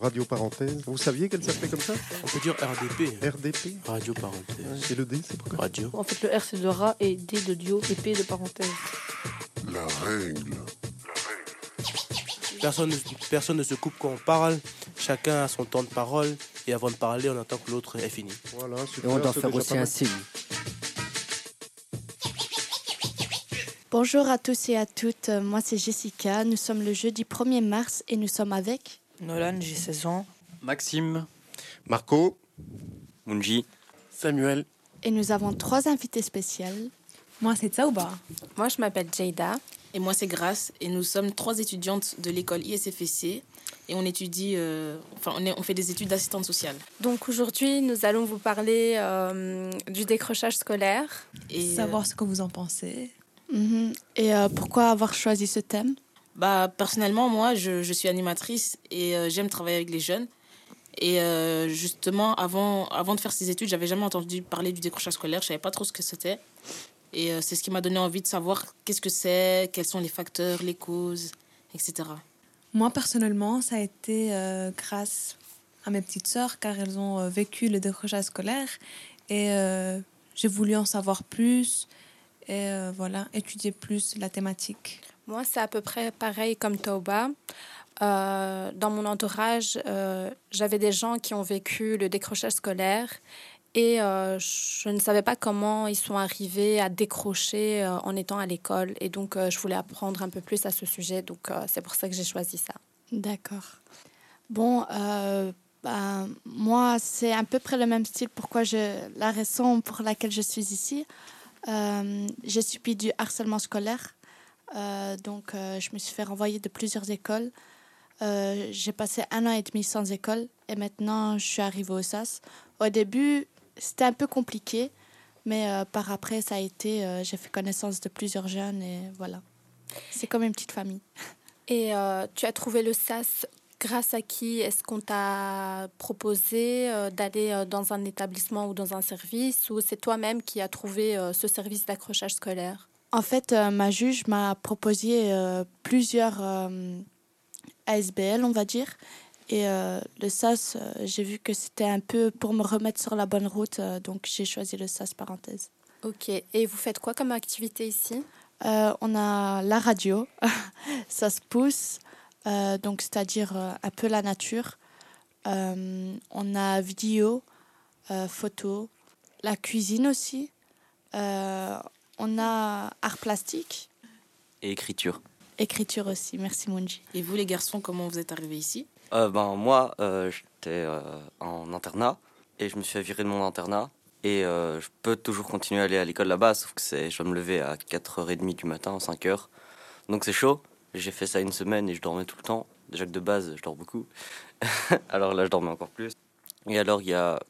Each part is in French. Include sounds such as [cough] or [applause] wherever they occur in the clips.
Radio parenthèse. Vous saviez qu'elle s'appelait comme ça? On peut dire RDP. RDP Radio parenthèse. Et le D, c'est pourquoi? Radio. En fait, le R c'est de rat et D de dio et P de parenthèse. La règle. Personne, ne- personne ne se coupe quand on parle. Chacun a son temps de parole. Et avant de parler, on attend que l'autre ait fini. Voilà, Et on doit c'est faire aussi un signe. Bonjour à tous et à toutes, Euh, moi c'est Jessica, nous sommes le jeudi 1er mars et nous sommes avec... Nolan, j'ai 16 ans. Maxime, Marco, Munji, Samuel. Et nous avons trois invités spéciales. Moi, c'est Tsaouba. Moi, je m'appelle Jada. Et moi, c'est Grace. Et nous sommes trois étudiantes de l'école ISFC. Et on étudie, euh, enfin, on, est- on fait des études d'assistante sociale. Donc aujourd'hui, nous allons vous parler euh, du décrochage scolaire. Et, euh, Savoir ce que vous en pensez. Mhm. Et euh, pourquoi avoir choisi ce thème? Bah, personnellement, moi, je, je suis animatrice et euh, j'aime travailler avec les jeunes. Et euh, justement, avant, avant de faire ces études, j'avais jamais entendu parler du décrochage scolaire. Je savais pas trop ce que c'était. Et euh, c'est ce qui m'a donné envie de savoir qu'est-ce que c'est, quels sont les facteurs, les causes, etc. Moi, personnellement, ça a été euh, grâce à mes petites sœurs, car elles ont euh, vécu le décrochage scolaire. Et euh, j'ai voulu en savoir plus et euh, voilà, étudier plus la thématique. Moi, c'est à peu près pareil comme Tauba. Euh, dans mon entourage, euh, j'avais des gens qui ont vécu le décrochage scolaire et euh, je ne savais pas comment ils sont arrivés à décrocher euh, en étant à l'école. Et donc, euh, je voulais apprendre un peu plus à ce sujet. Donc, euh, c'est pour ça que j'ai choisi ça. D'accord. Bon, euh, bah, moi c'est à peu près le même style. Pourquoi je, la raison pour laquelle je suis ici, euh, j'ai subi du harcèlement scolaire. Euh, donc, euh, je me suis fait renvoyer de plusieurs écoles. Euh, j'ai passé un an et demi sans école et maintenant je suis arrivée au SAS. Au début, c'était un peu compliqué, mais euh, par après, ça a été. euh, j'ai fait connaissance de plusieurs jeunes et voilà. C'est comme une petite famille. Et euh, tu as trouvé le SAS grâce à qui Est-ce qu'on t'a proposé euh, d'aller euh, dans un établissement ou dans un service ou c'est toi-même qui as trouvé euh, ce service d'accrochage scolaire? En fait, ma juge m'a proposé plusieurs ASBL, on va dire. Et le SAS, j'ai vu que c'était un peu pour me remettre sur la bonne route, donc j'ai choisi le SAS parenthèse. Ok. Et vous faites quoi comme activité ici? Euh, on a la radio, [laughs] ça se pousse, euh, donc c'est-à-dire euh, un peu la nature. Euh, on a vidéo, euh, photo, la cuisine aussi. Euh, on a art plastique, et écriture. écriture aussi. Merci Munji. Et vous, les garçons, comment vous êtes arrivés ici? Euh, ben, moi, euh, j'étais euh, en internat et je me suis fait virer de mon internat. Et euh, je peux toujours continuer à aller à l'école là-bas, sauf que c'est, je dois me lever à 4h30 du matin, 5h. Donc c'est chaud. J'ai fait ça une semaine et je dormais tout le temps. Déjà que de base, je dors beaucoup. [laughs] alors là, je dormais encore plus. Et alors, il y a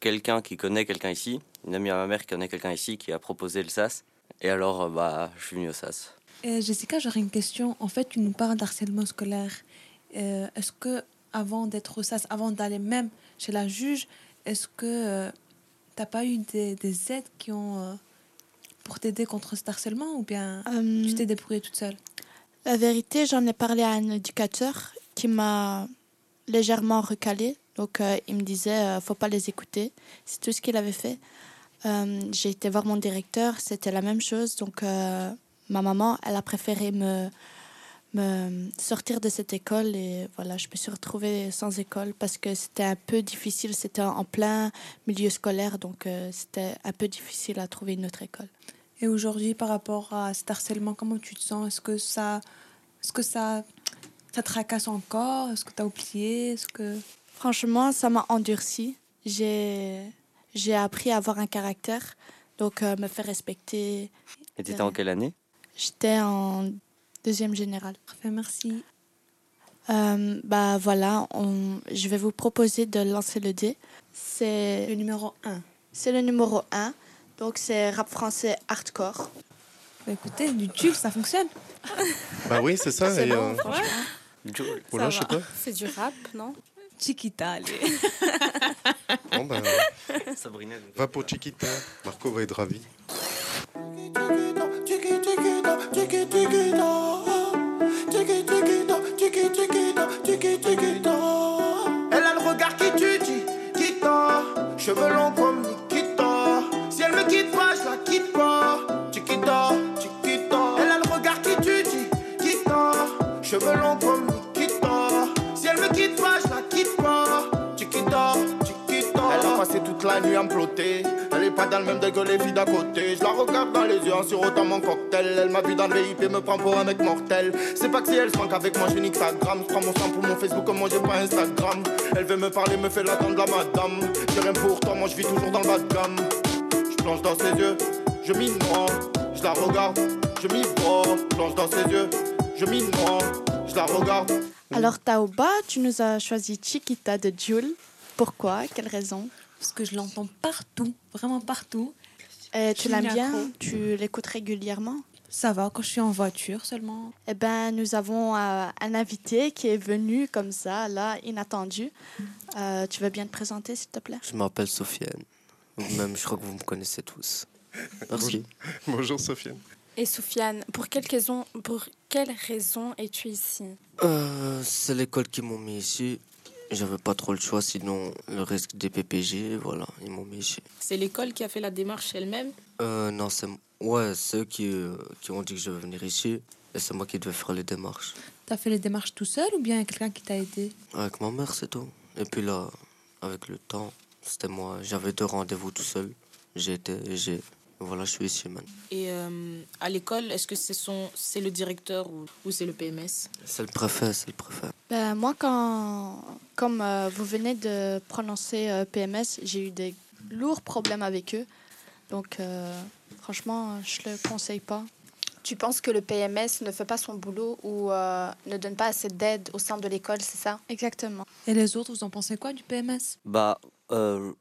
quelqu'un qui connaît quelqu'un ici, une amie à ma mère qui connaît quelqu'un ici, qui a proposé le SAS. Et alors, euh, bah, je suis venu au SAS. Et Jessica, j'aurais une question. En fait, tu nous parles d'harcèlement scolaire. Euh, est-ce que, avant d'être au SAS, avant d'aller même chez la juge, est-ce que tu n'as pas eu des, des aides qui ont. euh, pour t'aider contre cet harcèlement ou bien Euh, tu t'es débrouillée toute seule? La vérité, j'en ai parlé à un éducateur qui m'a légèrement recalé. Donc, euh, il me disait, euh, faut pas les écouter. C'est tout ce qu'il avait fait. Euh, J'ai été voir mon directeur, c'était la même chose. Donc, euh, ma maman, elle a préféré me, me sortir de cette école. Et voilà, je me suis retrouvée sans école parce que c'était un peu difficile. C'était en plein milieu scolaire. Donc, c'était un peu difficile à trouver une autre école. Et aujourd'hui, par rapport à cet harcèlement, comment tu te sens? Est-ce que ça, est-ce que ça, ça te tracasse encore? Est-ce que tu as oublié? Est-ce que Franchement, ça m'a endurci. J'ai j'ai appris à avoir un caractère, donc euh, me faire respecter. Et t'étais en quelle année? J'étais en deuxième générale. Parfait, merci. Euh, bah voilà, on- je vais vous proposer de lancer le dé. C'est le numéro 1. C'est le numéro 1. Donc c'est rap français hardcore. Bah écoutez, du tube, ça fonctionne. [laughs] Bah oui, c'est ça. C'est bon, euh... C'est du rap, non? Chiquita, allez. [laughs] bon, bah, Sabrina, va pour Chiquita. Marco va être ravi. Elle a le regard qui tue, dit, cheveux longs quitte pas, tu quittes tu quittes. Elle a le regard qui tue, dis, quitte. Cheveux longs comme Nikita. Si elle me quitte pas, je la quitte pas. Tu quittes tu quittes. Elle a passé toute la nuit à me. Elle est pas dans le même dégueu les filles d'à côté. Je la regarde dans les yeux en sirotant mon cocktail. Elle m'a vu dans le VIP, me prend pour un mec mortel. C'est pas que si elle se manque avec moi, je nique sa gramme. Je prends mon sang pour mon Facebook, comme moi j'ai pas Instagram. Elle veut me parler, me fait l'attendre la madame. J'ai rien pour toi, moi je vis toujours dans le bas de gamme plonge dans ses yeux, je m'y. Je la regarde, je m'y plonge dans ses yeux, je m'y. Je la regarde. Alors, Taoba, tu nous as choisi Chiquita de Jules. Pourquoi? Quelle raison? Parce que je l'entends partout, vraiment partout. Et tu l'aimes bien? Tu l'écoutes régulièrement? Ça va quand je suis en voiture seulement. Eh ben, nous avons euh, un invité qui est venu comme ça, là, inattendu. Euh, tu veux bien te présenter, s'il te plaît? Je m'appelle Sofiane. Vous-même, je crois que vous me connaissez tous. Merci. Bonjour Sofiane. Et Soufiane, pour quelle raison, pour quelle raison es-tu ici? Euh, c'est l'école qui m'ont mis ici. J'avais pas trop le choix, sinon le risque des PPG, voilà, ils m'ont mis ici. C'est l'école qui a fait la démarche elle-même? Euh, non, c'est ouais, c'est eux qui, euh, qui ont dit que je vais venir ici. Et c'est moi qui devais faire les démarches. T'as fait les démarches tout seul ou bien y a quelqu'un qui t'a aidé? Avec ma mère, c'est tout. Et puis là, avec le temps, c'était moi. J'avais deux rendez-vous tout seul. J'ai été, j'ai. Voilà, je suis ici maintenant. Et euh, à l'école, est-ce que c'est son, c'est le directeur ou, ou c'est le PMS C'est le préfet, c'est le préfet. Ben, moi, quand, comme euh, vous venez de prononcer euh, PMS, j'ai eu des lourds problèmes avec eux. Donc, euh, franchement, je le conseille pas. Tu penses que le PMS ne fait pas son boulot ou euh, ne donne pas assez d'aide au sein de l'école, c'est ça? Exactement. Et les autres, vous en pensez quoi du PMS Bah, euh,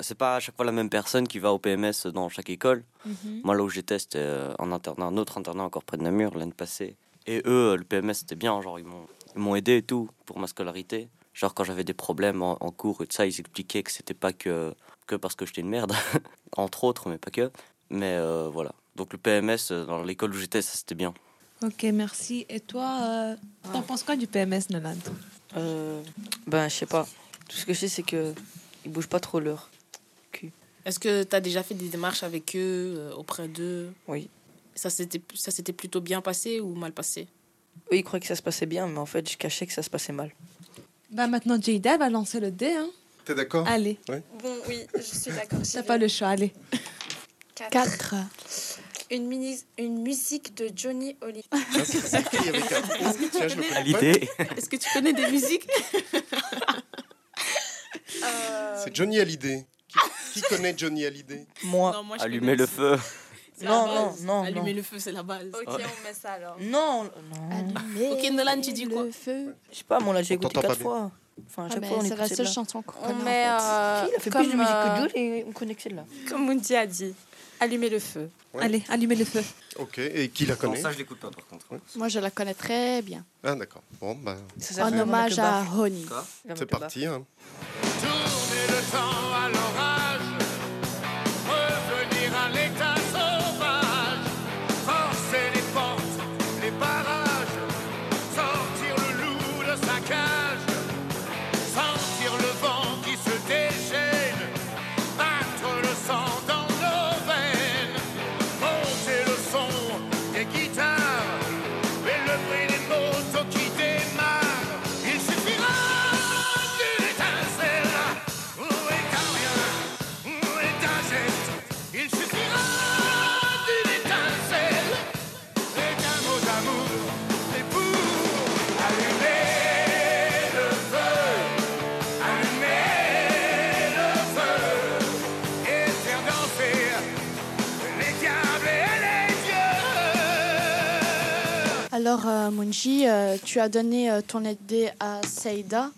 c'est pas à chaque fois la même personne qui va au PMS dans chaque école. Mhm. Moi, là où j'étais, c'était euh, un internat, un autre internat encore près de Namur l'année passée. Et eux, euh, le PMS, c'était bien. Genre, ils m'ont, ils m'ont aidé et tout pour ma scolarité. Genre, quand j'avais des problèmes en, en cours et tout ça, ils expliquaient que c'était pas que, que parce que j'étais une merde, [laughs] entre autres, mais pas que. Mais euh, voilà. Donc, le PMS, euh, dans l'école où j'étais, ça c'était bien. Ok, merci. Et toi, euh, t'en penses quoi du PMS, Nolan Euh, ben, je sais pas. Tout ce que je sais, c'est que ils bougent pas trop leur cul. Est-ce que tu as déjà fait des démarches avec eux, euh, auprès d'eux? Oui. Ça s'était, plutôt bien passé ou mal passé? Eux, ils croyaient que ça se passait bien, mais en fait, je cachais que ça se passait mal. Bah maintenant, Jada va lancer le dé. Hein. T'es d'accord? Allez, Bon, oui, je suis d'accord. t'as pas le choix, allez. 4. Une, mini- une musique de Johnny Oliver. Ah, c'est c'est écrit avec un O. Tiens, je le À connais l'idée. [laughs] Est-ce que tu connais des musiques? [laughs] pas. C'est Johnny Hallyday. Qui, qui connaît Johnny Hallyday Moi. Non, moi, je Allumer connais le feu. Non, non, non, Allumer non. le feu, c'est la base. Ok, on met ça alors. Non, non. Ok, Nolan, tu dis quoi Le feu. Je sais pas, moi, là, j'ai On écouté quatre fois. Enfin, à Ah, chaque mais fois, on c'est la seule chanson qu'on On connaît. met, en fait. euh, Il a fait comme, plus de musique euh, que Jules et on connaît que celle-là. Comme Moody a dit, allumer le feu. Ouais. Allez, allumez le feu. Ok, et qui la connaît je l'écoute pas par contre. Moi, je la connais très bien. Ah, d'accord. Bon, bah, Ça En hommage à. Honey. C'est parti. Hein. Le temps à Alors, euh, Munji, euh, tu as donné euh, ton aide à Seida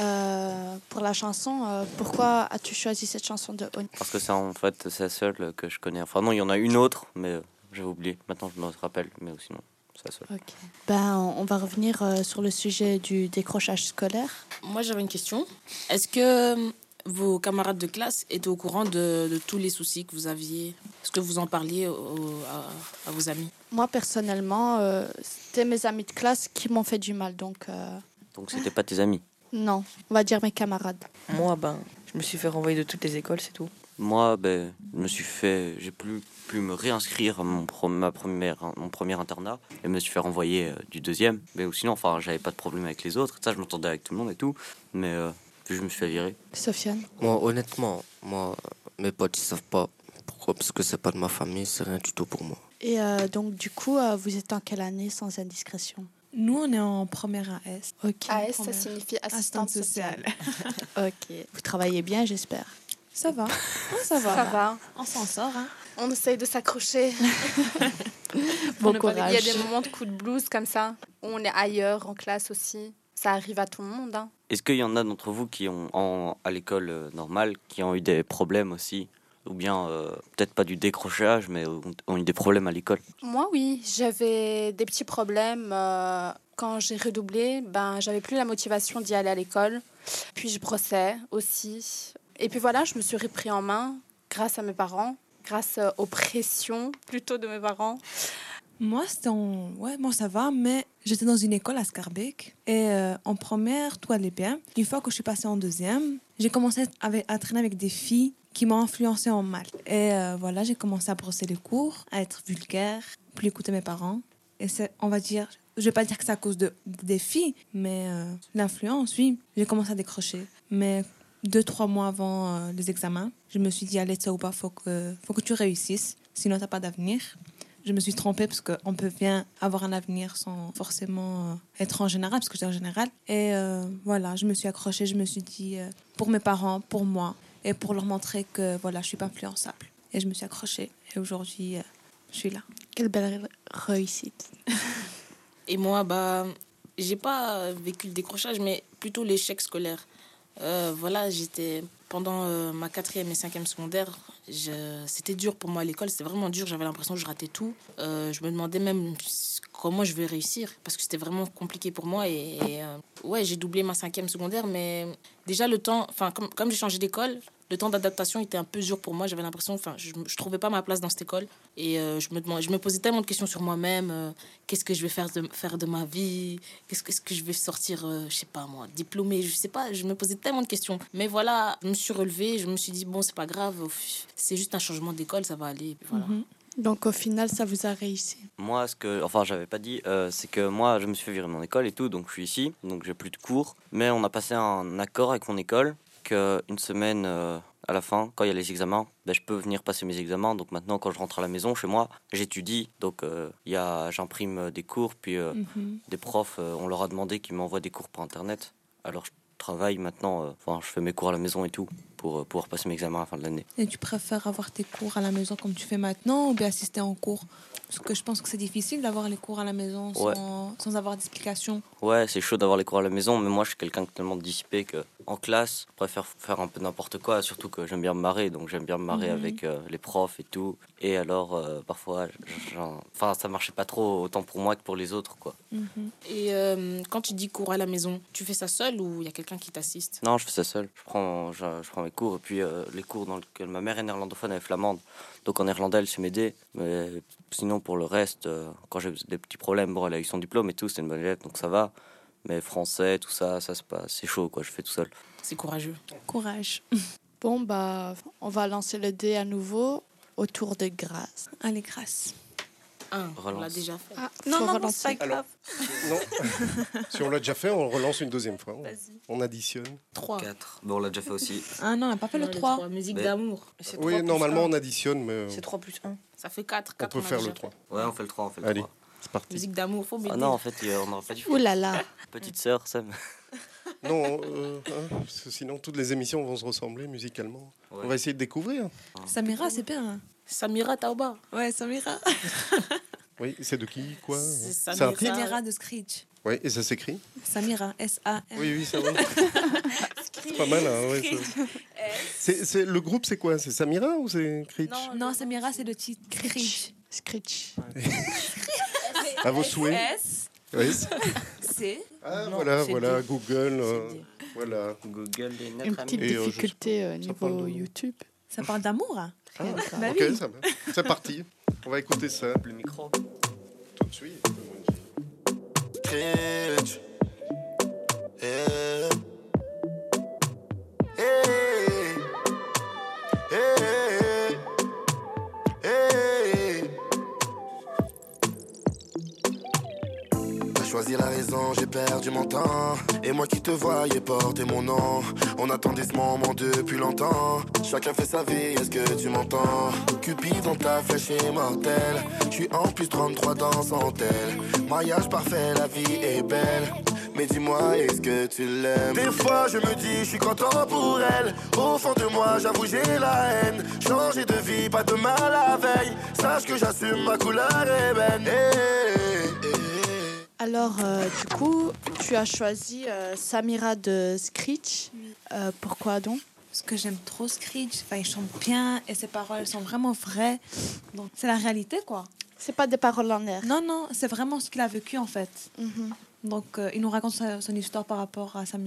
euh, pour la chanson. Euh, pourquoi as-tu choisi cette chanson de Honey Parce que c'est en fait c'est la seule que je connais. Enfin non, il y en a une autre, mais j'avais oublié. Maintenant je me rappelle, mais sinon c'est la seule. Ok. Ben, on va revenir euh, sur le sujet du décrochage scolaire. Moi, j'avais une question. Est-ce que vos camarades de classe étaient au courant de, de tous les soucis que vous aviez? Est-ce que vous en parliez au- à, à vos amis? Moi, personnellement, euh, c'était mes amis de classe qui m'ont fait du mal. Donc, euh, Donc c'était pas tes amis? non, on va dire mes camarades. Moi, ben, je me suis fait renvoyer de toutes les écoles, c'est tout. Moi, ben, je me suis fait, j'ai plus pu me réinscrire à mon, pro- ma première, mon premier internat et me suis fait renvoyer euh, du deuxième. Mais sinon, enfin, j'avais pas de problème avec les autres. Ça, je m'entendais avec tout le monde et tout. Mais euh, puis je me suis fait virer. Sofiane Moi, honnêtement, moi, mes potes, ils savent pas. Pourquoi Parce que c'est pas de ma famille, c'est rien du tout pour moi. Et euh, donc, du coup, euh, vous êtes en quelle année sans indiscrétion? Nous, on est en première AS. Ok. AS, ça Première. signifie assistante sociale. [laughs] ok. Vous travaillez bien, j'espère? Ça va. [laughs] Ça va. Ça va. On s'en sort. Hein. On essaye de s'accrocher. [laughs] Bon dire- Il y a courage. des moments de coup de blues comme ça, où on est ailleurs, en classe aussi. Ça arrive à tout le monde. Hein. Est-ce qu'il y en a d'entre vous qui ont, en- à l'école euh, normale, qui ont eu des problèmes aussi? Ou bien, euh, peut-être pas du décrochage, mais ont, eu des problèmes à l'école? Moi, oui, j'avais des petits problèmes. euh, quand j'ai redoublé, ben, j'avais plus la motivation d'y aller à l'école. Puis je brossais aussi. Et puis voilà, je me suis repris en main grâce à mes parents, grâce aux pressions plutôt de mes parents. Moi, en... Ouais, moi, ça va, mais j'étais dans une école à Scarbeck. Et euh, en première, tout allait bien. Une fois que je suis passée en deuxième, j'ai commencé avec- à traîner avec des filles qui m'ont influencé en mal. Et euh, voilà, j'ai commencé à brosser les cours, à être vulgaire, plus écouter mes parents. Et c'est, on va dire, je vais pas dire que c'est à cause de, des filles, mais euh, l'influence, oui. J'ai commencé à décrocher. Mais deux, trois mois avant les examens, je me suis dit, allez, Tsaouba, faut que, faut que tu réussisses, sinon t'as pas d'avenir. Je me suis trompée parce qu'on peut bien avoir un avenir sans forcément euh, être en général, parce que j'étais en général. Et euh, voilà, je me suis accrochée, je me suis dit, euh, pour mes parents, pour moi, et pour leur montrer que voilà, je suis pas influençable. Et je me suis accrochée. Et aujourd'hui, euh, je suis là. Quelle belle réussite. [laughs] Et moi, bah, j'ai pas vécu le décrochage, mais plutôt l'échec scolaire. Euh, voilà, j'étais pendant euh, ma quatrième et cinquième secondaire, c'était dur pour moi à l'école, c'était vraiment dur. J'avais l'impression que je ratais tout. Euh, je me demandais même comment je vais réussir parce que c'était vraiment compliqué pour moi. Et, et, ouais, j'ai doublé ma cinquième secondaire, mais déjà le temps, enfin, comme, comme j'ai changé d'école, le temps d'adaptation était un peu dur pour moi. J'avais l'impression, enfin, je, je trouvais pas ma place dans cette école. Et euh, je, me demandais, je me posais tellement de questions sur moi-même. euh, qu'est-ce que je vais faire de, faire de ma vie? Qu'est-ce que, est-ce que je vais sortir, euh, je sais pas moi, diplômée? Je sais pas, je me posais tellement de questions. Mais voilà, je me suis relevée, je me suis dit, bon, c'est pas grave, c'est juste un changement d'école, ça va aller. et puis voilà. Donc au final, ça vous a réussi? Moi, ce que, enfin, j'avais pas dit, euh, c'est que moi, je me suis fait virer de mon école et tout, donc je suis ici, donc j'ai plus de cours. Mais on a passé un accord avec mon école qu'une semaine euh, à la fin, quand il y a les examens, ben, je peux venir passer mes examens. Donc maintenant, quand je rentre à la maison, chez moi, j'étudie. Donc euh, il y a, j'imprime des cours, puis euh, Mhm. des profs, euh, on leur a demandé qu'ils m'envoient des cours par internet. Alors je travaille maintenant, euh, enfin, je fais mes cours à la maison et tout pour euh, pouvoir passer mes examens à la fin de l'année. Et tu préfères avoir tes cours à la maison comme tu fais maintenant ou bien assister en cours? Parce que je pense que c'est difficile d'avoir les cours à la maison Ouais. sans, sans avoir d'explication. Ouais, c'est chaud d'avoir les cours à la maison, mais moi je suis quelqu'un tellement dissipé que en classe, je préfère faire un peu n'importe quoi, surtout que j'aime bien me marrer, donc j'aime bien me marrer Mhm. avec euh, les profs et tout. Et alors, euh, parfois, j'en- enfin, ça marchait pas trop autant pour moi que pour les autres, quoi. Et euh, quand tu dis cours à la maison, tu fais ça seul ou il y a quelqu'un qui t'assiste? Non, je fais ça seul. Je prends, je, je prends mes cours, et puis euh, les cours dans lesquels ma mère est néerlandophone, elle est flamande, donc en néerlandais, elle sait m'aider. Mais sinon, pour le reste, euh, quand j'ai des petits problèmes, bon, elle a eu son diplôme et tout, c'est une bonne élève, donc ça va. Mais français, tout ça, ça c'est pas, c'est chaud, quoi. Je fais tout seul. C'est courageux. Courage. [laughs] Bon, bah, on va lancer le dé à nouveau autour de grâce. Allez, grâce. Un, on l'a déjà fait. Ah, Non, non, non, c'est pas grave. [laughs] Non. si on l'a déjà fait, on relance une deuxième fois. On, Vas-y. on additionne. 3. 4. Bon, on l'a déjà fait aussi. Ah non, on n'a pas fait le 3. Musique Mais- d'amour. Oui, normalement, on additionne, mais euh, C'est 3 plus 1. Ça fait 4. on peut faire le 3. Ouais, on fait le 3, on fait le Allez, 3. c'est parti. Musique d'amour, faut Ah m'aider. non, en fait, on n'aurait pas dû faire. Ouh là là. Petite sœur, Sam. Non, euh, hein, parce que sinon, toutes les émissions vont se ressembler musicalement. Ouais. On va essayer de découvrir. Samira, c'est bien. Samira Taoba. Ouais, Samira. [laughs] Oui, c'est de qui, quoi C'est Samira. de Screech. Oui, et ça s'écrit Samira, S-A-M. Oui, oui, ça va. [laughs] c'est pas mal, hein, ouais, ça. C'est- c'est- le groupe, c'est quoi C'est Samira ou c'est Critch Non, Samira, c'est le titre. Screech. Screech. [laughs] À vos souhaits. S. Oui, c'est- C. ah, Non, voilà, c'est voilà, D. Google. euh, voilà. Google est Une notre petite ami. Euh, difficulté euh, niveau YouTube. Ça parle d'amour. hein. Ah, Bah ok, oui. ça va. C'est parti. On va écouter ça Le micro. tout de suite. Yeah. Choisi la raison, j'ai perdu mon temps. Et moi qui te voyais porter mon nom, on attendait ce moment depuis longtemps. Chacun fait sa vie, est-ce que tu m'entends? Cupid dans ta flèche est mortelle. Je suis en plus 33 dans son tel. Mariage parfait, la vie est belle. Mais dis-moi, est-ce que tu l'aimes? Des fois, je me dis, je suis content pour elle. Au fond de moi, j'avoue, j'ai la haine. Changer de vie, pas de mal à veille. Sache que j'assume ma couleur ébène. Eh. Alors, euh, du coup, tu as choisi euh, Samira de Screech. Euh, pourquoi donc? Parce que j'aime trop Screech. Enfin, il chante bien et ses paroles sont vraiment vraies. Donc, c'est la réalité, quoi. C'est pas des paroles en air. Non, non, c'est vraiment ce qu'il a vécu, en fait. Mhm. Donc, il nous raconte sa- son histoire par rapport à, sa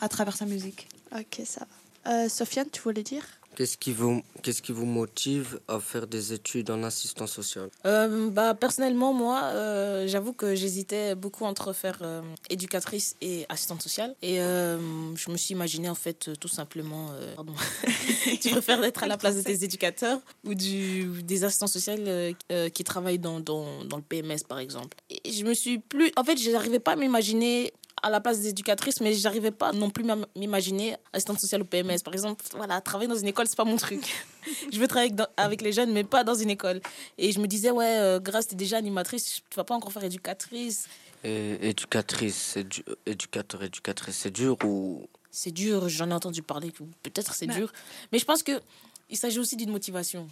à travers sa musique. Ok, ça va. Sofiane, tu voulais dire? Qu'est-ce qui, vous, qu'est-ce qui vous motive à faire des études en assistance sociale? Euh, bah, personnellement, moi, euh, j'avoue que j'hésitais beaucoup entre faire euh, éducatrice et assistante sociale. Et je me suis imaginé, en fait, tout simplement. pardon. [laughs] tu préfères être à la place de tes éducateurs ou du, des assistants euh, qui travaillent dans, dans, dans le PMS, par exemple? Et je me suis plus. En fait, je n'arrivais pas à m'imaginer à la place des éducatrices, mais j'arrivais pas non plus à m'imaginer assistante sociale au PMS. Par exemple, voilà, travailler dans une école, c'est pas mon truc. [laughs] je veux travailler avec, dans- avec les jeunes, mais pas dans une école. Et je me disais, ouais, euh, Grâce, t'es déjà animatrice, tu vas pas encore faire éducatrice. Et éducatrice, c'est du- éducateur, éducatrice, c'est dur ou? C'est dur, j'en ai entendu parler, peut-être c'est Mais- dur. Mais je pense que il s'agit aussi d'une motivation.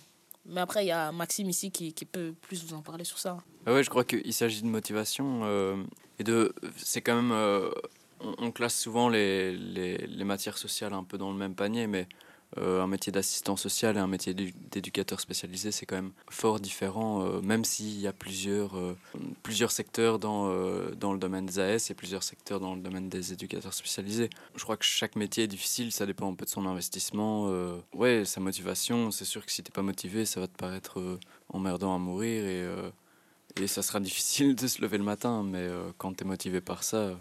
Mais après, il y a Maxime ici qui, qui peut plus vous en parler sur ça. Ah ouais, je crois qu'il s'agit de motivation euh, et de. C'est quand même. euh, on, on classe souvent les, les, les matières sociales un peu dans le même panier, mais un métier d'assistant social et un métier d'édu- d'éducateur spécialisé, c'est quand même fort différent, euh, même s'il y a plusieurs, euh, plusieurs secteurs dans, euh, dans le domaine des AS et plusieurs secteurs dans le domaine des éducateurs spécialisés. Je crois que chaque métier est difficile, ça dépend un peu de son investissement. euh, ouais, sa motivation, c'est sûr que si t'es pas motivé, ça va te paraître euh, emmerdant à mourir et, euh, et ça sera [laughs] difficile de se lever le matin, mais euh, quand tu es motivé par ça,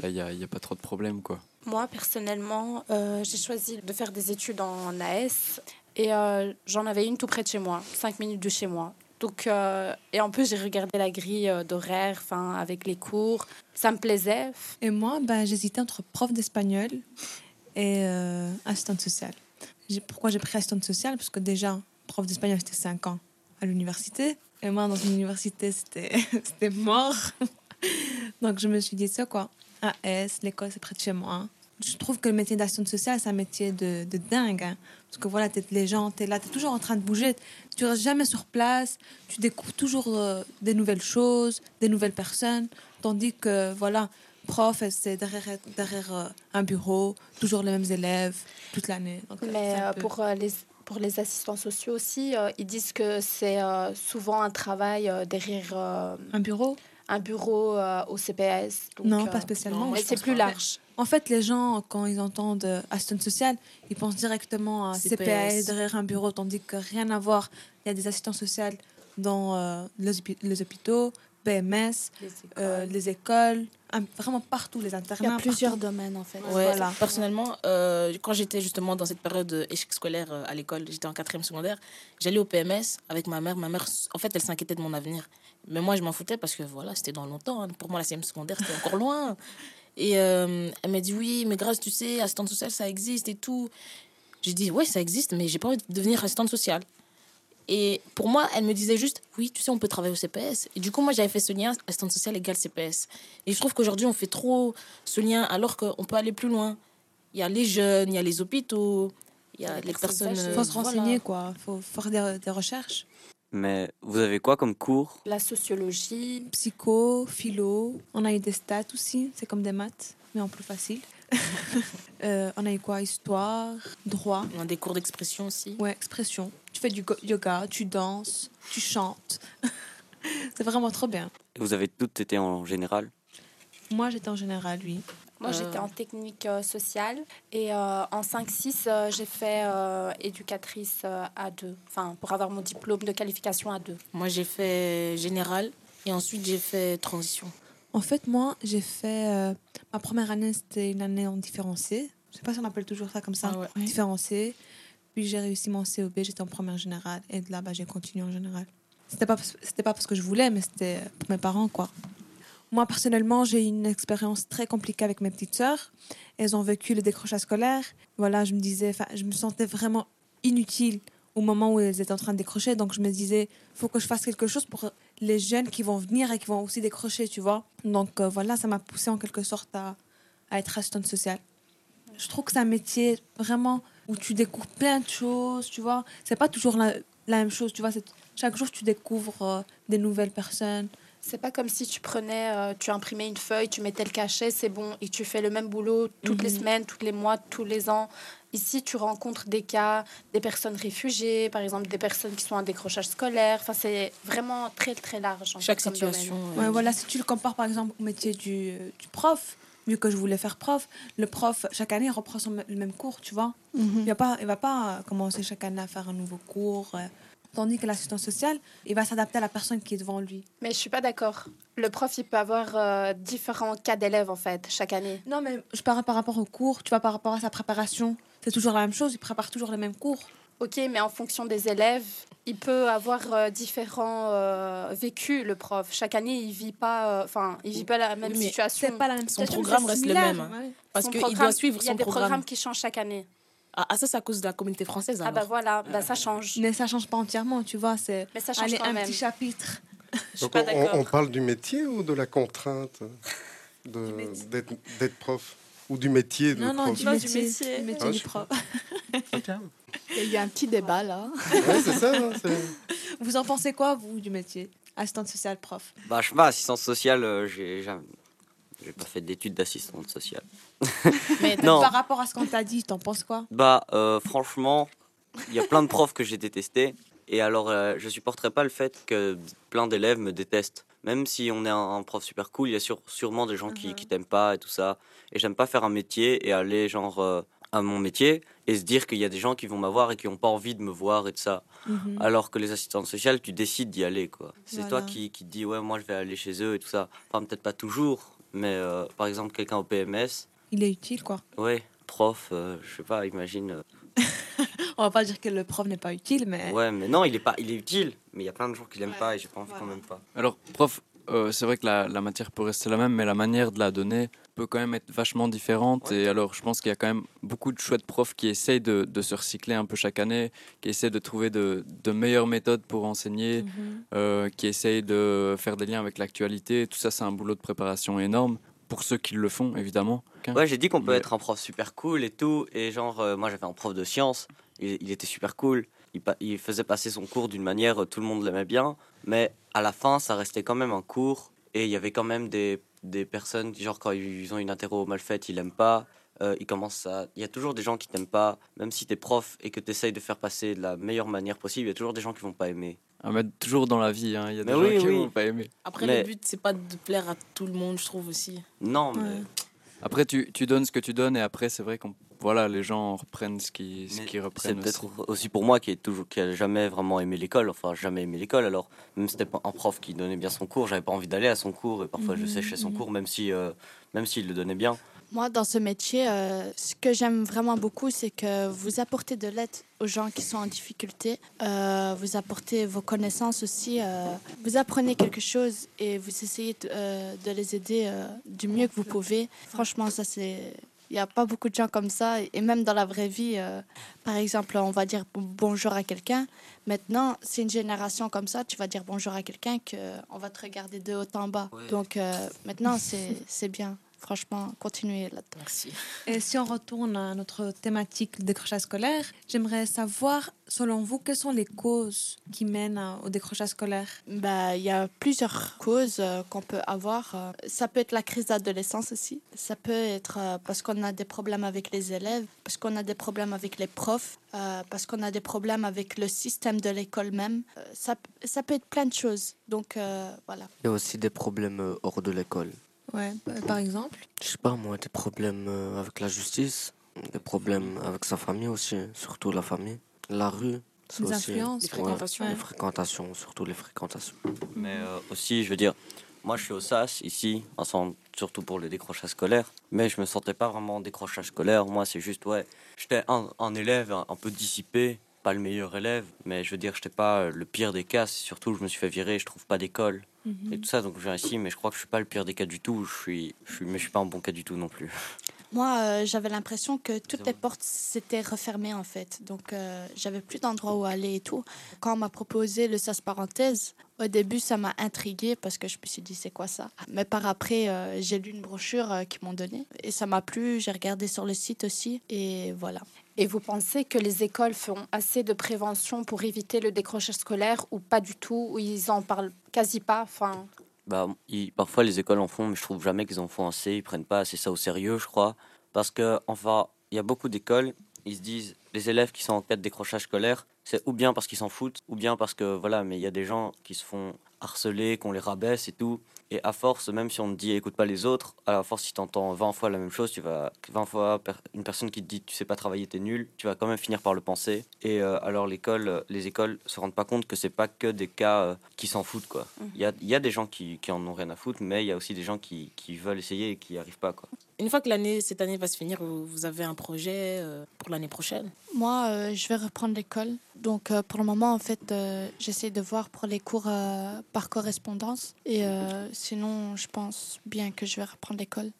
là, il n'y a, y a pas trop de problème. quoi. Moi, personnellement, euh, j'ai choisi de faire des études en AS et euh, j'en avais une tout près de chez moi, 5 minutes de chez moi. Donc, euh, et en plus, j'ai regardé la grille d'horaire avec les cours. Ça me plaisait. Et moi, ben, j'hésitais entre prof d'espagnol et assistante sociale. Pourquoi j'ai pris assistante sociale? Parce que déjà, prof d'espagnol, c'était 5 ans à l'université. Et moi, dans une université, c'était [laughs] mort. Donc, je me suis dit, ça quoi, AS, l'école, c'est près de chez moi. Je trouve que le métier d'assistante sociale, c'est un métier de, de dingue. hein. Parce que voilà, t'es les gens, t'es là, t'es toujours en train de bouger. Tu restes jamais sur place. Tu découvres toujours euh, des nouvelles choses, des nouvelles personnes. Tandis que, voilà, prof, c'est derrière, derrière euh, un bureau, toujours les mêmes élèves, toute l'année. Mais euh, peu- pour, les, pour les assistants sociaux aussi, euh, ils disent que c'est euh, souvent un travail euh, derrière un bureau? Un bureau euh, au CPS. Donc, non, euh, pas spécialement. mais c'est plus large. En fait, les gens, quand ils entendent euh, assistante sociale, ils pensent directement à CPS. CPS, derrière un bureau, tandis que rien à voir. Il y a des assistants sociales dans euh, les, hôpi- les hôpitaux, BMS, euh, les écoles, un- vraiment partout, les internats. Il y a plusieurs partout. domaines en fait. Ouais, Voilà. Personnellement, euh, quand j'étais justement dans cette période d'échec scolaire euh, à l'école, j'étais en quatrième secondaire, j'allais au PMS avec ma mère. Ma mère, en fait, elle s'inquiétait de mon avenir. Mais moi, je m'en foutais parce que voilà, c'était dans longtemps. hein. Pour moi, la sixième secondaire, c'était encore loin. Et euh, elle m'a dit oui, mais grâce, tu sais, assistante sociale, ça existe et tout. J'ai dit ouais, ça existe, mais j'ai pas envie de devenir assistante sociale. Et pour moi, elle me disait juste, oui, tu sais, on peut travailler au CPS. Et du coup, moi, j'avais fait ce lien, assistante sociale égale CPS. Et je trouve qu'aujourd'hui, on fait trop ce lien alors qu'on peut aller plus loin. Il y a les jeunes, il y a les hôpitaux, il y a les personnes. Il euh, faut se voilà. renseigner, quoi. Il faut faire des, des recherches. Mais vous avez quoi comme cours? La sociologie. Psycho, philo. On a eu des stats aussi. C'est comme des maths, mais en plus facile. [laughs] Euh, on a eu quoi? Histoire, droit. On a des cours d'expression aussi. Ouais, expression. Tu fais du yoga, tu danses, tu chantes. [laughs] c'est vraiment trop bien. Et Vous avez toutes été en général? Moi, j'étais en général, oui. Moi, j'étais en technique euh, sociale et euh, en 5-6, euh, j'ai fait euh, éducatrice euh, A2, enfin, pour avoir mon diplôme de qualification A2. Moi, j'ai fait général et ensuite j'ai fait transition. En fait, moi, j'ai fait. euh, ma première année, c'était une année en différencié. Je sais pas si on appelle toujours ça comme ça. Différencié. Puis j'ai réussi mon COB, j'étais en première générale. Et de là, bah, j'ai continué en générale. C'était pas, c'était pas parce que je voulais, mais c'était pour mes parents, quoi. Moi, personnellement, j'ai eu une expérience très compliquée avec mes petites sœurs. Elles ont vécu le décrochage scolaire. Voilà, je me disais, je me sentais vraiment inutile au moment où elles étaient en train de décrocher. Donc, je me disais, faut que je fasse quelque chose pour les jeunes qui vont venir et qui vont aussi décrocher, tu vois. Donc, euh, voilà, ça m'a poussé en quelque sorte à, à être assistante sociale. Je trouve que c'est un métier vraiment où tu découvres plein de choses, tu vois. C'est pas toujours la, même chose, tu vois. Chaque jour, tu découvres euh, des nouvelles personnes. C'est pas comme si tu prenais, euh, tu imprimais une feuille, tu mettais le cachet, c'est bon, et tu fais le même boulot toutes les Mhm. semaines, tous les mois, tous les ans. Ici, tu rencontres des cas, des personnes réfugiées, par exemple, des personnes qui sont en décrochage scolaire. Enfin, c'est vraiment très, très large. en Chaque situation. Ouais, voilà, si tu le compares par exemple au métier du, euh, du prof, vu que je voulais faire prof, le prof, chaque année, il reprend son, le même cours, tu vois. Mhm. Il va pas, il va pas euh, commencer chaque année à faire un nouveau cours. Tandis que l'assistant social, il va s'adapter à la personne qui est devant lui. Mais je suis pas d'accord. Le prof, il peut avoir euh, différents cas d'élèves, en fait, chaque année. Non, mais je parle par rapport au cours, tu vois, par rapport à sa préparation. C'est toujours la même chose, il prépare toujours les mêmes cours. Ok, mais en fonction des élèves, il peut avoir euh, différents euh, vécus, le prof. Chaque année, il vit pas, euh, enfin, il vit pas la même mais situation. c'est pas la même Son situation, programme reste le même. hein. ouais. Parce Son qu'il programme, doit suivre Il y a son des programme. programmes qui changent chaque année. Ah, ah, ça, c'est à cause de la communauté française. Ah Alors. bah voilà, bah ça change. Mais ça change pas entièrement, tu vois. C'est Mais ça change allez, quand un même. petit chapitre. [laughs] Donc, pas on- parle du métier ou de la contrainte de- d'être d'être prof? Ou du métier de Non, non, prof? du Non, métier, du métier. du métier Ah, du prof. [laughs] [laughs] Il y a eu un petit débat là. Ouais, c'est ça. hein, c'est- Vous en pensez quoi, vous, du métier? Assistante sociale, prof Bah, je sais pas, assistance sociale, euh, j'ai jamais. J'ai pas fait d'études d'assistante sociale. [laughs] Mais Non. par rapport à ce qu'on t'a dit, t'en penses quoi? Bah, euh, franchement, il y a plein de profs que j'ai détestés. Et alors, euh, je supporterais pas le fait que plein d'élèves me détestent. Même si on est un, un prof super cool, il y a sûrement des gens qui, qui t'aiment pas et tout ça. Et j'aime pas faire un métier et aller genre euh, à mon métier et se dire qu'il y a des gens qui vont m'avoir et qui ont pas envie de me voir et tout ça. Mhm. Alors que les assistantes sociales, tu décides d'y aller quoi. C'est toi qui, qui te dis ouais, moi je vais aller chez eux et tout ça. Enfin, peut-être pas toujours, mais euh, par exemple, quelqu'un au PMS, Il est utile, quoi. ouais, prof, euh, je sais pas, imagine. euh, [laughs] On va pas dire que le prof n'est pas utile, mais. Ouais, mais non, il est pas, il est utile. Mais il y a plein de gens qui l'aiment pas et j'ai pas envie qu'on m'aime pas. Alors, prof, euh, c'est vrai que la, la matière peut rester la même, mais la manière de la donner peut quand même être vachement différente. Et alors, je pense qu'il y a quand même beaucoup de chouettes profs qui essayent de, de se recycler un peu chaque année, qui essayent de trouver de, de meilleures méthodes pour enseigner, Mhm. euh, qui essayent de faire des liens avec l'actualité. Tout ça, c'est un boulot de préparation énorme pour ceux qui le font, évidemment. Ouais, j'ai dit qu'on peut Mais- être un prof super cool et tout. Et genre, euh, moi j'avais un prof de sciences, il, il était super cool. Il, pa- il faisait passer son cours d'une manière, euh, tout le monde l'aimait bien. Mais à la fin, ça restait quand même un cours. Et il y avait quand même des, des personnes, genre quand ils ont une interro mal faite, ils l'aiment pas. Euh, ils commencent à... Il y a toujours des gens qui t'aiment pas. Même si t'es prof et que t'essayes de faire passer de la meilleure manière possible, il y a toujours des gens qui vont pas aimer. Ah, mais toujours dans la vie, hein, il y a des Mais gens oui, qui oui. vont pas aimer. Après, Mais- le but, c'est pas de plaire à tout le monde, je trouve aussi. Non, mais... Ouais. Après, tu, tu donnes ce que tu donnes, et après, c'est vrai qu'on voilà, les gens reprennent ce qu'ils ce C'est reprennent aussi. peut-être aussi pour moi qui est toujours qui a jamais vraiment aimé l'école, enfin jamais aimé l'école. Alors même si c'était un prof qui donnait bien son cours, j'avais pas envie d'aller à son cours et parfois je Mhm, séchais son mhm. cours même si euh, même s'il le donnait bien. Moi, dans ce métier, euh, ce que j'aime vraiment beaucoup, c'est que vous apportez de l'aide aux gens qui sont en difficulté. Euh, vous apportez vos connaissances aussi. euh, vous apprenez quelque chose et vous essayez de, euh, de les aider euh, du mieux que vous pouvez. Franchement, ça, c'est. Il n'y a pas beaucoup de gens comme ça. Et même dans la vraie vie, euh, par exemple, on va dire bonjour à quelqu'un. Maintenant, c'est une génération comme ça. Tu vas dire bonjour à quelqu'un qu'on va te regarder de haut en bas. Donc euh, maintenant, c'est bien. Franchement, continuez là-dedans. Merci. Et si on retourne à notre thématique décrochage scolaire, j'aimerais savoir, selon vous, quelles sont les causes qui mènent au décrochage scolaire? Bah, il y a plusieurs causes euh, qu'on peut avoir. Euh, Ça peut être la crise d'adolescence aussi. Ça peut être euh, parce qu'on a des problèmes avec les élèves, parce qu'on a des problèmes avec les profs, parce qu'on a des problèmes avec le système de l'école même. Ça, ça peut être plein de choses. Donc, euh, voilà. Il y a aussi des problèmes hors de l'école. Ouais, p- par exemple Je sais pas, moi, des problèmes euh, avec la justice, des problèmes avec sa famille aussi, surtout la famille. La rue. Les aussi- influences. Les ouais, fréquentations. les fréquentations, surtout les fréquentations. Mais euh, aussi, je veux dire, moi je suis au SAS ici, ensemble, surtout pour le décrochage scolaire. Mais je me sentais pas vraiment en décrochage scolaire. Moi, c'est juste, ouais, j'étais un, un élève un, un peu dissipé. Pas le meilleur élève, mais je veux dire, je n'étais pas le pire des cas. Surtout, je me suis fait virer, je trouve pas d'école Mhm. et tout ça. Donc, je viens ici, mais je crois que je suis pas le pire des cas du tout. Je suis, je suis, mais je suis pas un bon cas du tout non plus. [laughs] Moi, euh, j'avais l'impression que toutes les portes s'étaient refermées en fait. Donc, euh, j'avais plus d'endroit où aller et tout. Quand on m'a proposé le SAS parenthèse, au début, ça m'a intriguée parce que je me suis dit, c'est quoi ça? Mais par après, euh, j'ai lu une brochure euh, qu'ils m'ont donnée et ça m'a plu. J'ai regardé sur le site aussi et voilà. Et vous pensez que les écoles feront assez de prévention pour éviter le décrochage scolaire ou pas du tout, ou ils en parlent quasi pas enfin... Bah, parfois les écoles en font, mais je trouve jamais qu'ils en font assez. Ils prennent pas assez ça au sérieux, je crois. Parce que, enfin, il y a beaucoup d'écoles, ils se disent, les élèves qui sont en cas de décrochage scolaire, c'est ou bien parce qu'ils s'en foutent, ou bien parce que, voilà, mais il y a des gens qui se font harceler, qu'on les rabaisse et tout. Et à force, même si on te dit écoute pas les autres, à la force, si tu entends 20 fois la même chose, tu vas 20 fois une personne qui te dit tu sais pas travailler, t'es nul, tu vas quand même finir par le penser. Et euh, alors l'école, euh, les écoles se rendent pas compte que c'est pas que des cas euh, qui s'en foutent quoi. Mhm. Il y, a, y a des gens qui, qui en ont rien à foutre, mais il y a aussi des gens qui, qui veulent essayer et qui n'y arrivent pas quoi. Une fois que l'année, cette année va se finir, vous avez un projet euh, pour l'année prochaine? Moi, euh, je vais reprendre l'école. Donc, euh, pour le moment, en fait, j'essaie de voir pour les cours par correspondance. Et sinon, je pense bien que je vais reprendre l'école.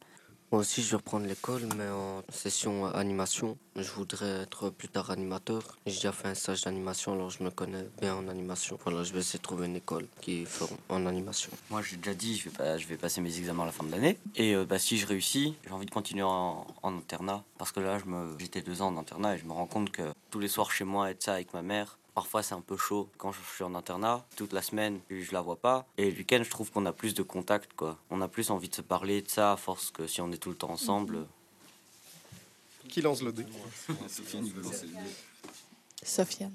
Moi aussi, je vais reprendre l'école, mais en session animation. Je voudrais être plus tard animateur. J'ai déjà fait un stage d'animation, alors je me connais bien en animation. Voilà, je vais essayer de trouver une école qui forme en animation. Moi, j'ai déjà dit, je vais, pas, je vais passer mes examens à la fin de l'année. Et euh, bah, si je réussis, j'ai envie de continuer en, en internat. Parce que là, j'étais deux ans en internat et je me rends compte que tous les soirs chez moi, être ça avec ma mère, parfois c'est un peu chaud. Quand je suis en internat, toute la semaine, je la vois pas. Et le week-end, je trouve qu'on a plus de contact, quoi. On a plus envie de se parler de ça à force que si on est tout le temps ensemble. Qui lance le dé? Sofiane.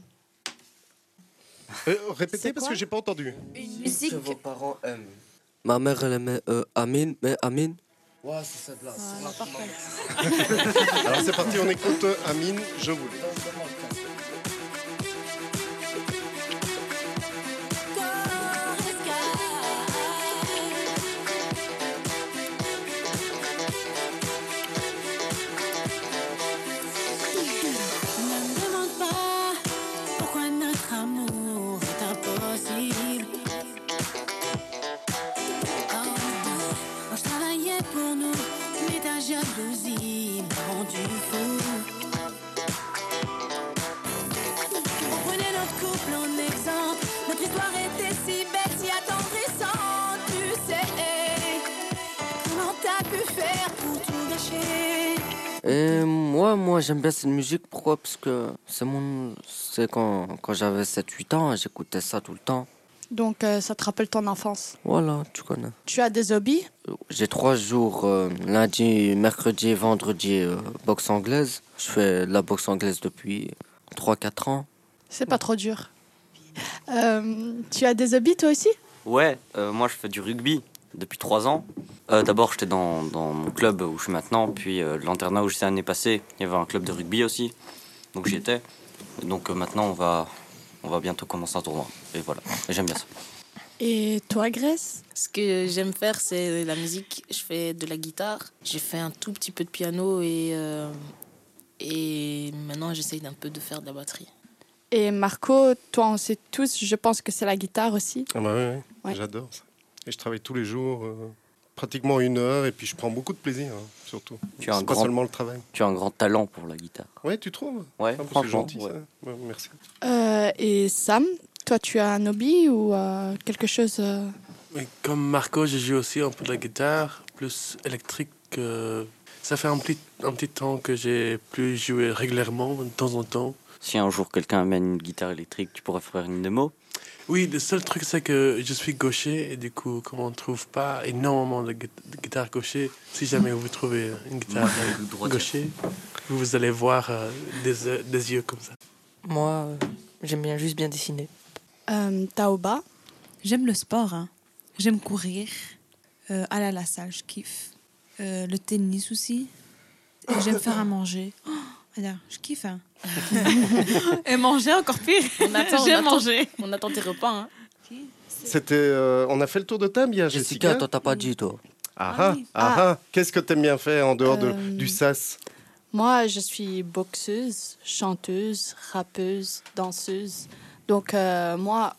Euh, Répétez parce que j'ai pas entendu. Une musique. Que vos parents aiment. Ma mère, elle aimait euh, Amine, mais Amine. Ouais, c'est celle-là. [laughs] Alors c'est parti, on écoute euh, Amine, je voulais. Histoire était si si attendrissante. Tu sais, comment t'as pu faire pour tout gâcher? Et moi, moi j'aime bien cette musique. Pourquoi? Parce que c'est mon. C'est quand, quand j'avais 7-8 ans, j'écoutais ça tout le temps. Donc, euh, ça te rappelle ton enfance? Voilà, tu connais. Tu as des hobbies? J'ai trois jours, euh, lundi, mercredi, vendredi, euh, boxe anglaise. Je fais de la boxe anglaise depuis 3-4 ans. C'est pas trop dur. Euh, tu as des hobbies toi aussi? Ouais, euh, moi je fais du rugby depuis trois ans. Euh, D'abord, j'étais dans, dans mon club où je suis maintenant, puis euh, l'internat où j'étais l'année passée, il y avait un club de rugby aussi, donc j'y étais. Donc euh, maintenant, on va, on va bientôt commencer un tournoi, et voilà, j'aime bien ça. Et toi, Grèce? Ce que j'aime faire, c'est la musique. Je fais de la guitare. J'ai fait un tout petit peu de piano et, euh, et maintenant j'essaye d'un peu de faire de la batterie. Et Marco, toi, on sait tous, je pense que c'est la guitare aussi. Ah bah ouais, ouais, Ouais. j'adore ça. Et je travaille tous les jours, euh, pratiquement une heure, et puis je prends beaucoup de plaisir, hein, surtout. Tu as, un pas grand, seulement le travail. tu as un grand talent pour la guitare. Ouais, tu trouves Ouais, Ah, bah, C'est gentil, ouais. ça. Ouais, merci. Euh, et Sam, toi, tu as un hobby ou euh, quelque chose euh, Mais comme Marco, je joue aussi un peu de la guitare, plus électrique. euh, ça fait un petit, un petit temps que j'ai plus joué régulièrement, de temps en temps. Si un jour quelqu'un amène une guitare électrique, tu pourrais faire une démo. Oui, le seul truc, c'est que je suis gaucher et du coup, comme on ne trouve pas énormément de, gui- de guitares gaucher, si jamais vous trouvez une guitare euh, gaucher, vous, vous allez voir euh, des, euh, des yeux comme ça. Moi, euh, j'aime bien juste bien dessiner. euh, Taoba J'aime le sport. hein. J'aime courir, euh, aller à la salle, je kiffe. Euh, le tennis aussi. Et j'aime faire à manger. Oh, regarde, je kiffe. hein. [laughs] Et manger encore pire. On attend, on attend- manger. On attend tes repas. Hein. C'était, euh, on a fait le tour de table, il y a Jessica. Jessica, toi, t'as pas dit, toi. Ah Ah ah, oui. ah ah. Qu'est-ce que t'aimes bien faire en dehors de- Euh, du SAS Moi, je suis boxeuse, chanteuse, rappeuse, danseuse. Donc, euh, moi,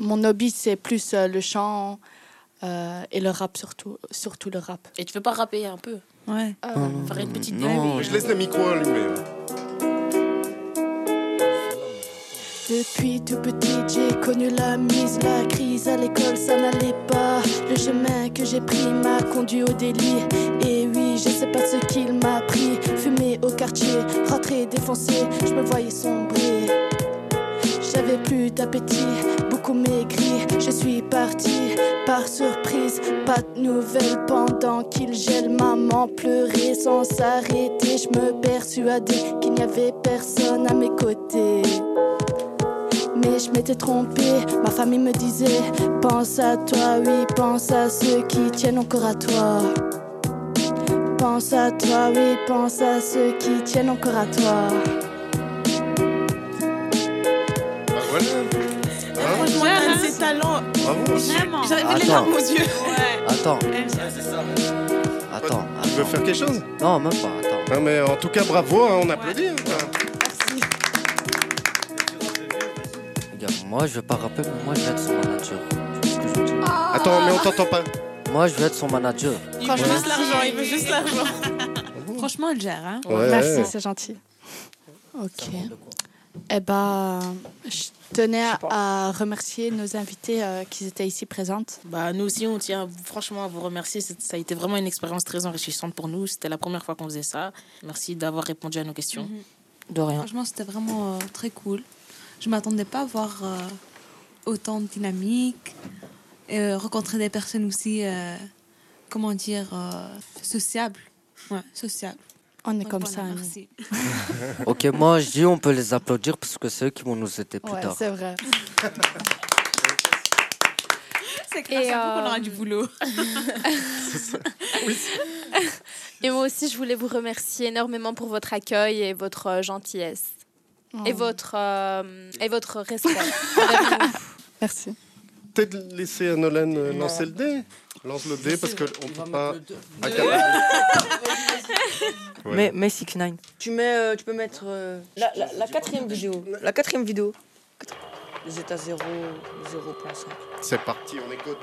mon hobby, c'est plus euh, le chant euh, et le rap, surtout, surtout le rap. Et tu veux pas rapper un peu? Ouais. Faire une petite Non, je laisse le micro allumé. Depuis tout petit, j'ai connu la mise, la crise à l'école, ça n'allait pas. Le chemin que j'ai pris m'a conduit au délit. Et oui, je sais pas ce qu'il m'a pris. Fumer au quartier, rentrer défoncé, je me voyais sombrer. J'avais plus d'appétit, maigri. Je suis partie par surprise, pas de nouvelles pendant qu'il gèle. Maman pleurait sans s'arrêter. Je me persuadais qu'il n'y avait personne à mes côtés. Mais je m'étais trompée, ma famille me disait Pense à toi, oui, pense à ceux qui tiennent encore à toi. Pense à toi, oui, pense à ceux qui tiennent encore à toi. Bah. Bravo. Vraiment. J'avais les Attends. larmes aux yeux. Ouais. Attends. Attends. Tu veux faire quelque chose? Non, même pas. Attends. Non, mais en tout cas, bravo, hein, on applaudit. hein. Regarde, moi, je veux pas rapper, mais moi, je vais être son manager. Tu vois ce que je veux dire? Attends, mais on t'entend pas. Moi, je veux être son manager. Il veut juste l'argent, il veut juste l'argent. Franchement, elle gère. Hein. Ouais. Merci, c'est gentil. Ok. Eh ben, je tenais à remercier nos invités euh, qui étaient ici présentes. Bah, nous aussi, on tient franchement à vous remercier. Ça a été vraiment une expérience très enrichissante pour nous. C'était la première fois qu'on faisait ça. Merci d'avoir répondu à nos questions. De rien. Franchement, c'était vraiment euh, très cool. Je m'attendais pas à voir euh, autant de dynamique. Et, euh, rencontrer des personnes aussi, euh, comment dire, euh, sociables. Ouais, sociables. On est Donc comme voilà, ça. Merci. [laughs] Ok, moi, je dis on peut les applaudir parce que c'est eux qui vont nous aider plus Ouais, tard. c'est vrai. [laughs] C'est grâce Et, à vous qu'on euh, aura du boulot. [laughs] Et moi aussi, je voulais vous remercier énormément pour votre accueil et votre euh, gentillesse. Et, Oh. votre, euh, et votre respect. Merci. Peut-être laisser à Nolan euh, lancer le dé. Lance le dé parce qu'on peut pas. Ah, [laughs] Ouais. Mais, mais 6 9 Tu, mets, euh, tu peux mettre euh, la, la, la quatrième vidéo. La quatrième vidéo. Les états 0, 0.5. C'est parti, on écoute.